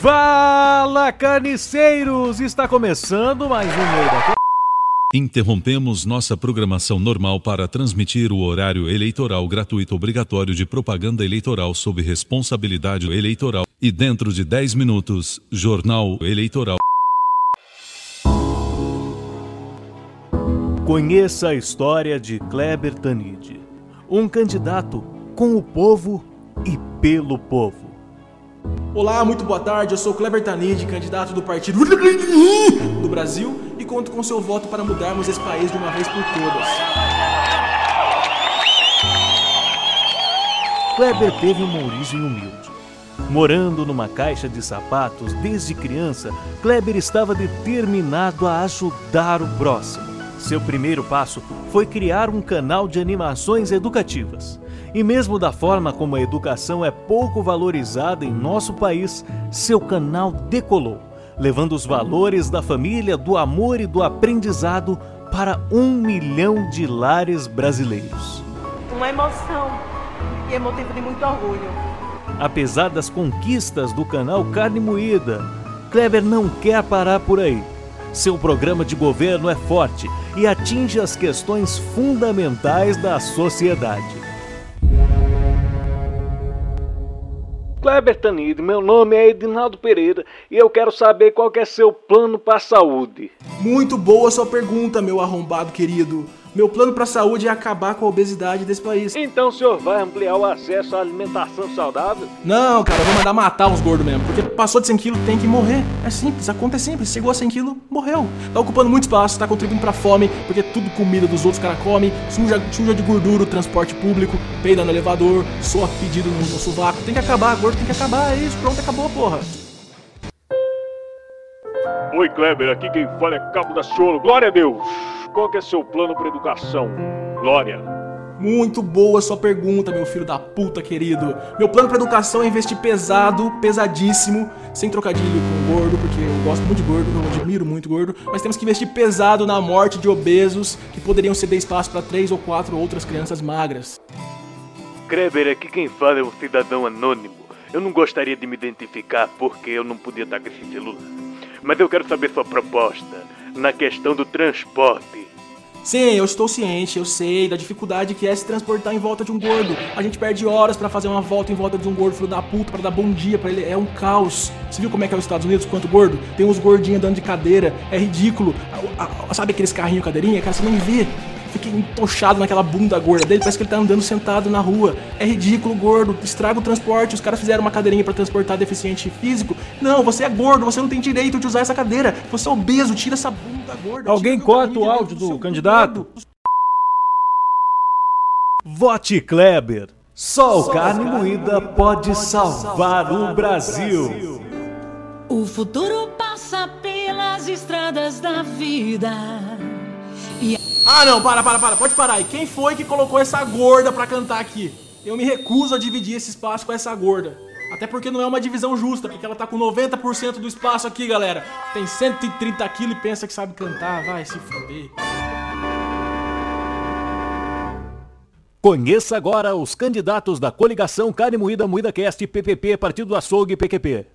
Fala, carniceiros! Está começando mais um Meio Interrompemos nossa programação normal para transmitir o horário eleitoral gratuito obrigatório de propaganda eleitoral sob responsabilidade eleitoral e dentro de 10 minutos, Jornal Eleitoral. Conheça a história de Kleber Tanid, um candidato com o povo e pelo povo. Olá, muito boa tarde. Eu sou Kleber Tanid, candidato do Partido do Brasil e conto com seu voto para mudarmos esse país de uma vez por todas. Kleber teve uma origem humilde. Morando numa caixa de sapatos desde criança, Kleber estava determinado a ajudar o próximo. Seu primeiro passo foi criar um canal de animações educativas. E mesmo da forma como a educação é pouco valorizada em nosso país, seu canal decolou, levando os valores da família, do amor e do aprendizado para um milhão de lares brasileiros. Uma emoção e é motivo de muito orgulho. Apesar das conquistas do canal Carne Moída, Kleber não quer parar por aí. Seu programa de governo é forte e atinge as questões fundamentais da sociedade. Kleber Tanid, meu nome é Edinaldo Pereira e eu quero saber qual que é seu plano para a saúde. Muito boa sua pergunta, meu arrombado querido. Meu plano para a saúde é acabar com a obesidade desse país. Então o senhor vai ampliar o acesso à alimentação saudável? Não, cara, eu vou mandar matar os gordos mesmo. Porque passou de 100 quilos, tem que morrer. É simples, a conta é simples. Chegou a 100 quilos, morreu. Tá ocupando muito espaço, tá contribuindo pra fome, porque tudo comida dos outros cara come, suja, suja de gordura o transporte público, peida no elevador, soa pedido no, no sovaco. Tem que acabar, gordo tem que acabar, é isso, pronto, acabou, porra. Oi, Kleber, aqui quem fala é Cabo da Cholo. Glória a Deus! Qual que é seu plano para educação? Glória. Muito boa sua pergunta, meu filho da puta querido. Meu plano para educação é investir pesado, pesadíssimo, sem trocadilho com gordo, porque eu gosto muito de gordo, eu admiro muito gordo, mas temos que investir pesado na morte de obesos que poderiam ceder espaço para três ou quatro outras crianças magras. Kleber, aqui quem fala é o cidadão anônimo. Eu não gostaria de me identificar porque eu não podia estar com esse celular. Mas eu quero saber sua proposta na questão do transporte. Sim, eu estou ciente, eu sei da dificuldade que é se transportar em volta de um gordo. A gente perde horas para fazer uma volta em volta de um gordo, filho da puta, para dar bom dia para ele. É um caos. Você viu como é que é os Estados Unidos, quanto gordo? Tem uns gordinhos andando de cadeira, é ridículo. Sabe aqueles carrinhos cadeirinha? Cara, você nem vê fica entochado naquela bunda gorda dele, parece que ele tá andando sentado na rua. É ridículo, gordo, estraga o transporte. Os caras fizeram uma cadeirinha para transportar deficiente físico. Não, você é gordo, você não tem direito de usar essa cadeira. Você é obeso, tira essa bunda gorda. Alguém corta o áudio do candidato? Vote Kleber. Só o carne moída pode salvar o Brasil. O futuro passa pelas estradas da vida. Ah, não, para, para, para, pode parar. E quem foi que colocou essa gorda pra cantar aqui? Eu me recuso a dividir esse espaço com essa gorda. Até porque não é uma divisão justa, porque ela tá com 90% do espaço aqui, galera. Tem 130 quilos e pensa que sabe cantar, vai se fuder. Conheça agora os candidatos da coligação Carne Moída Moída Cast PPP Partido Açougue PQP.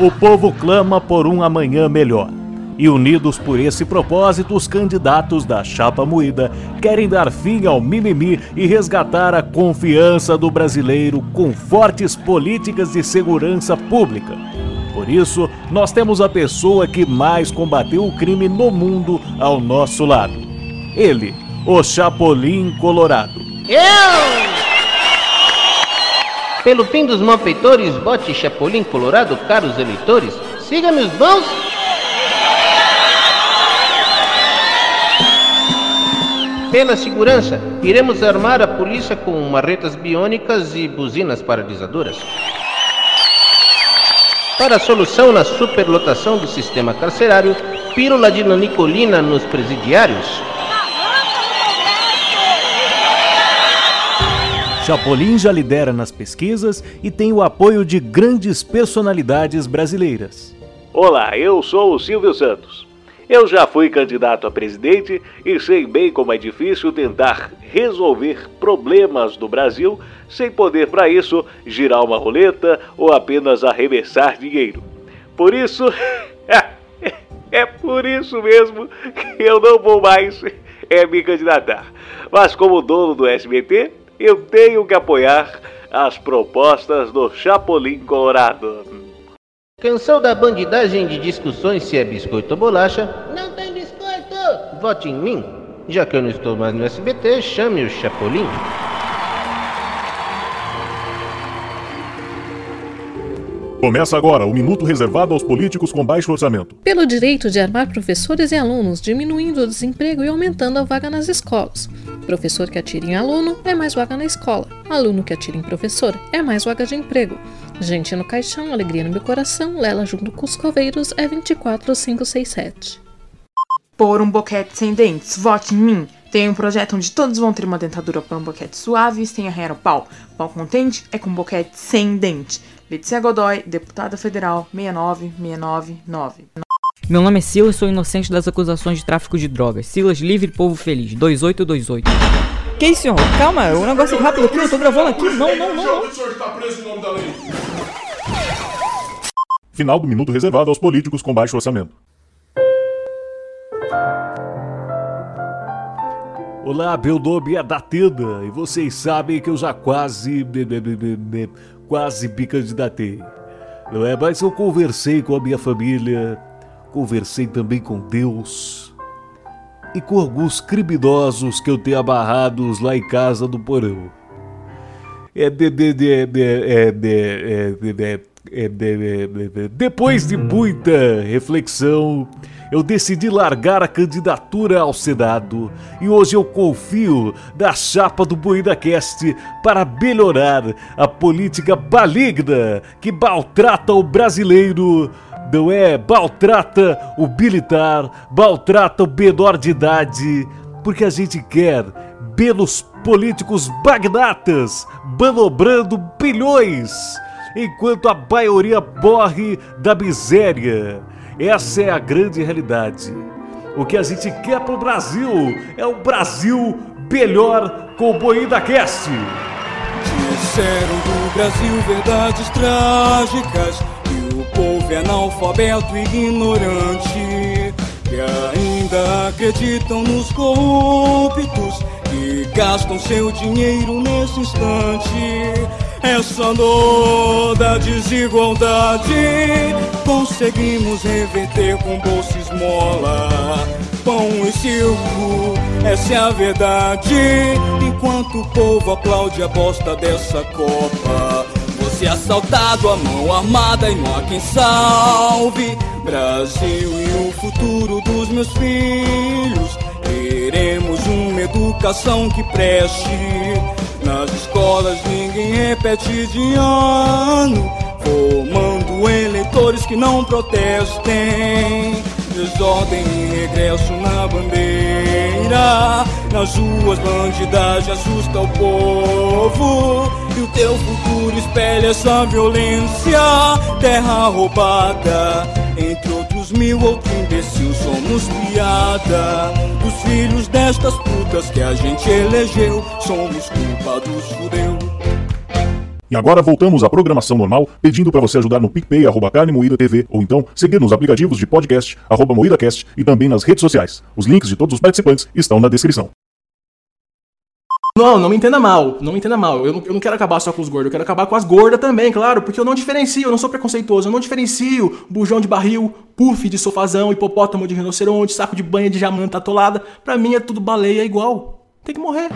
O povo clama por um amanhã melhor. E unidos por esse propósito, os candidatos da chapa moída querem dar fim ao mimimi e resgatar a confiança do brasileiro com fortes políticas de segurança pública. Por isso, nós temos a pessoa que mais combateu o crime no mundo ao nosso lado. Ele, o Chapolin Colorado. Eu! Pelo fim dos malfeitores, bote Chapolin Colorado, caros eleitores. Siga meus bons. Pela segurança, iremos armar a polícia com marretas biônicas e buzinas paralisadoras. Para a solução na superlotação do sistema carcerário, pílula de nanicolina nos presidiários. Chapolin já lidera nas pesquisas e tem o apoio de grandes personalidades brasileiras. Olá, eu sou o Silvio Santos. Eu já fui candidato a presidente e sei bem como é difícil tentar resolver problemas do Brasil sem poder, para isso, girar uma roleta ou apenas arremessar dinheiro. Por isso, é por isso mesmo que eu não vou mais é, me candidatar. Mas, como dono do SBT, eu tenho que apoiar as propostas do Chapolin Colorado. Cansou da bandidagem de discussões se é biscoito ou bolacha? Não tem biscoito! Vote em mim. Já que eu não estou mais no SBT, chame o Chapolin. Começa agora o minuto reservado aos políticos com baixo orçamento. Pelo direito de armar professores e alunos, diminuindo o desemprego e aumentando a vaga nas escolas. Professor que atira em aluno é mais vaga na escola. Aluno que atira em professor é mais vaga de emprego. Gente no caixão, alegria no meu coração, Lela junto com os coveiros é 24567. Por um boquete sem dentes, vote em mim. Tem um projeto onde todos vão ter uma dentadura para um boquete suave sem arranhar o pau. Pau contente é com boquete sem dente. Letícia Godoy, deputada federal 69699. Meu nome é Silas, sou inocente das acusações de tráfico de drogas. Silas Livre Povo Feliz, 2828. Que isso, senhor? Calma, o negócio é rápido aqui, eu tô gravando aqui. Não, não, não, não. O senhor está preso em nome da lei. Final do minuto reservado aos políticos com baixo orçamento. Olá, meu nome é Datena e vocês sabem que eu já quase. quase me candidatei. Não é? Mas eu conversei com a minha família, conversei também com Deus e com alguns criminosos que eu tenho amarrados lá em casa do porão. De, de, de, de, de, de, de, de, de, depois de muita reflexão, eu decidi largar a candidatura ao Senado e hoje eu confio na chapa do BoídaCast para melhorar a política maligna que maltrata o brasileiro. Não é? Maltrata o militar, maltrata o menor de idade, porque a gente quer belos políticos magnatas manobrando bilhões, enquanto a maioria morre da miséria. Essa é a grande realidade. O que a gente quer pro Brasil é um Brasil melhor com o Boída Cast. Disseram do Brasil verdades trágicas o povo é analfabeto e ignorante. Que ainda acreditam nos corruptos que gastam seu dinheiro nesse instante essa dor da desigualdade conseguimos reverter com bolsa esmola, pão e circo, essa é a verdade. Enquanto o povo aplaude a bosta dessa Copa, é assaltado, a mão armada e não há quem salve. Brasil e o futuro dos meus filhos, queremos uma educação que preste nas escolas ninguém repete de ano, formando eleitores que não protestem. Desordem e regresso na bandeira. Nas ruas, bandidagem assusta o povo. E o teu futuro espelha essa violência. Terra roubada, entre outros mil, outro imbecil, somos piada. Dos filhos destas putas que a gente elegeu, somos culpados, fudeu. E agora voltamos à programação normal, pedindo para você ajudar no PicPay, arroba Carne Moída TV, ou então seguir nos aplicativos de podcast, arroba MoídaCast, e também nas redes sociais. Os links de todos os participantes estão na descrição. Não, não me entenda mal, não me entenda mal. Eu não, eu não quero acabar só com os gordos, eu quero acabar com as gordas também, claro, porque eu não diferencio, eu não sou preconceituoso, eu não diferencio bujão de barril, puff de sofazão, hipopótamo de rinoceronte, saco de banha de jamanta atolada. Pra mim é tudo baleia igual. Tem que morrer.